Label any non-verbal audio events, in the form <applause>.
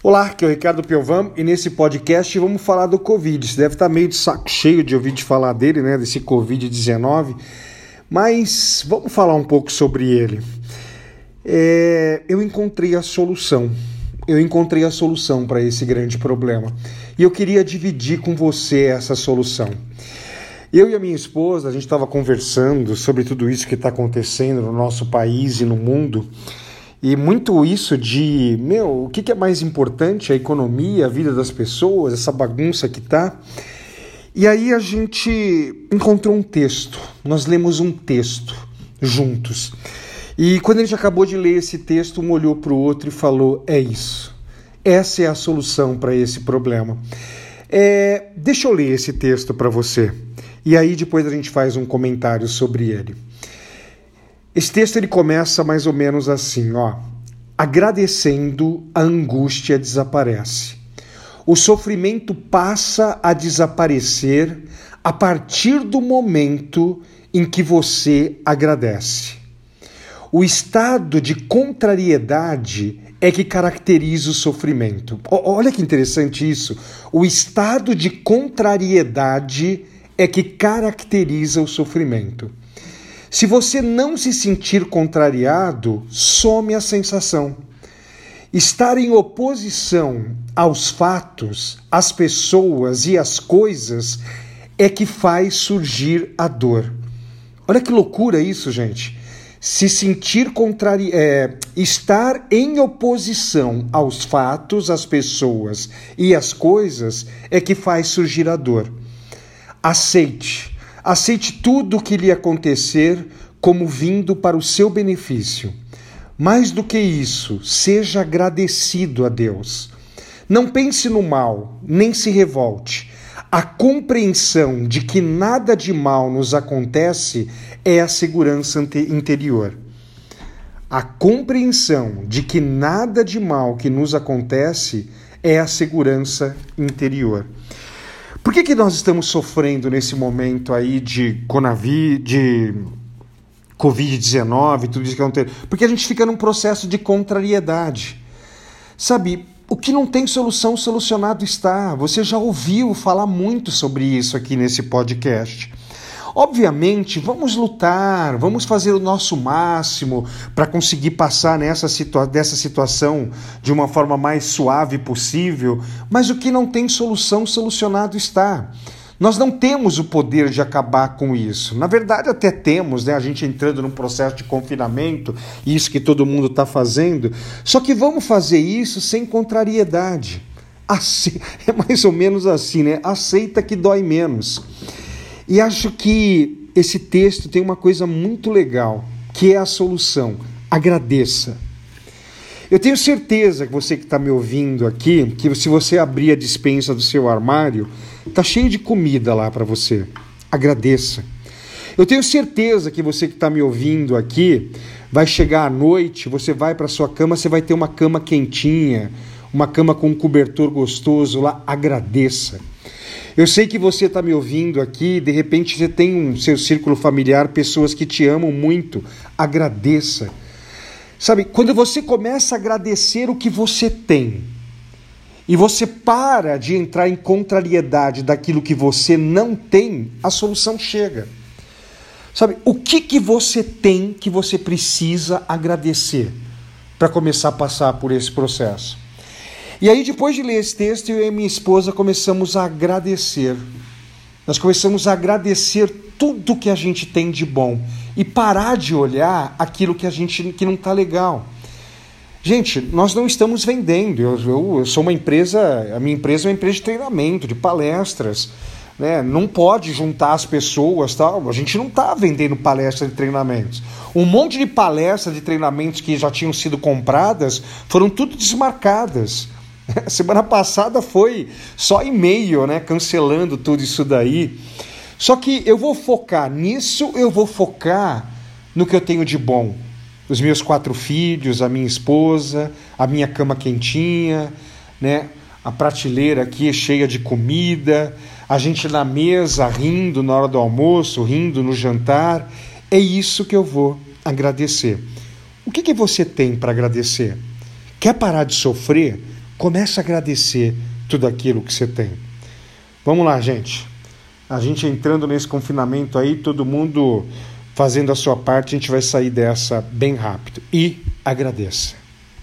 Olá, aqui é o Ricardo Piovam e nesse podcast vamos falar do Covid. Você deve estar meio de saco cheio de ouvir de falar dele, né, desse Covid-19, mas vamos falar um pouco sobre ele. É, eu encontrei a solução. Eu encontrei a solução para esse grande problema e eu queria dividir com você essa solução. Eu e a minha esposa, a gente estava conversando sobre tudo isso que está acontecendo no nosso país e no mundo. E muito isso de, meu, o que, é mais importante? A economia, a vida das pessoas, essa bagunça que tá. E aí a gente encontrou um texto, nós lemos um texto juntos. E quando a gente acabou de ler esse texto, um olhou para o outro e falou: é isso, essa é a solução para esse problema. É, deixa eu ler esse texto para você e aí depois a gente faz um comentário sobre ele. Esse texto ele começa mais ou menos assim, ó. Agradecendo, a angústia desaparece. O sofrimento passa a desaparecer a partir do momento em que você agradece. O estado de contrariedade é que caracteriza o sofrimento. Olha que interessante isso. O estado de contrariedade é que caracteriza o sofrimento. Se você não se sentir contrariado, some a sensação. Estar em oposição aos fatos, às pessoas e às coisas é que faz surgir a dor. Olha que loucura isso, gente. Se sentir contrari é, estar em oposição aos fatos, às pessoas e às coisas é que faz surgir a dor. Aceite Aceite tudo o que lhe acontecer como vindo para o seu benefício. Mais do que isso, seja agradecido a Deus. Não pense no mal, nem se revolte. A compreensão de que nada de mal nos acontece é a segurança interior. A compreensão de que nada de mal que nos acontece é a segurança interior. Por que, que nós estamos sofrendo nesse momento aí de de Covid-19, tudo isso que acontece? Porque a gente fica num processo de contrariedade. Sabe, o que não tem solução, solucionado está. Você já ouviu falar muito sobre isso aqui nesse podcast. Obviamente, vamos lutar, vamos fazer o nosso máximo para conseguir passar nessa situa dessa situação de uma forma mais suave possível, mas o que não tem solução, solucionado está. Nós não temos o poder de acabar com isso. Na verdade, até temos, né? A gente entrando num processo de confinamento, isso que todo mundo está fazendo. Só que vamos fazer isso sem contrariedade. Assim, <laughs> é mais ou menos assim, né? Aceita que dói menos. E acho que esse texto tem uma coisa muito legal, que é a solução. Agradeça. Eu tenho certeza que você que está me ouvindo aqui, que se você abrir a dispensa do seu armário, está cheio de comida lá para você. Agradeça. Eu tenho certeza que você que está me ouvindo aqui, vai chegar à noite, você vai para sua cama, você vai ter uma cama quentinha, uma cama com um cobertor gostoso lá. Agradeça. Eu sei que você está me ouvindo aqui, de repente você tem um seu círculo familiar, pessoas que te amam muito. Agradeça. Sabe, quando você começa a agradecer o que você tem, e você para de entrar em contrariedade daquilo que você não tem, a solução chega. Sabe, o que, que você tem que você precisa agradecer para começar a passar por esse processo? E aí, depois de ler esse texto, eu e minha esposa começamos a agradecer. Nós começamos a agradecer tudo que a gente tem de bom e parar de olhar aquilo que a gente que não está legal. Gente, nós não estamos vendendo. Eu, eu, eu, sou uma empresa, a minha empresa é uma empresa de treinamento, de palestras. Né? Não pode juntar as pessoas, tal. A gente não está vendendo palestras de treinamentos. Um monte de palestras de treinamentos que já tinham sido compradas foram tudo desmarcadas. <laughs> Semana passada foi só e-mail, né? Cancelando tudo isso daí. Só que eu vou focar nisso, eu vou focar no que eu tenho de bom. Os meus quatro filhos, a minha esposa, a minha cama quentinha, né? A prateleira aqui cheia de comida, a gente na mesa rindo na hora do almoço, rindo no jantar. É isso que eu vou agradecer. O que, que você tem para agradecer? Quer parar de sofrer? Comece a agradecer tudo aquilo que você tem. Vamos lá, gente. A gente entrando nesse confinamento aí, todo mundo fazendo a sua parte, a gente vai sair dessa bem rápido. E agradeça.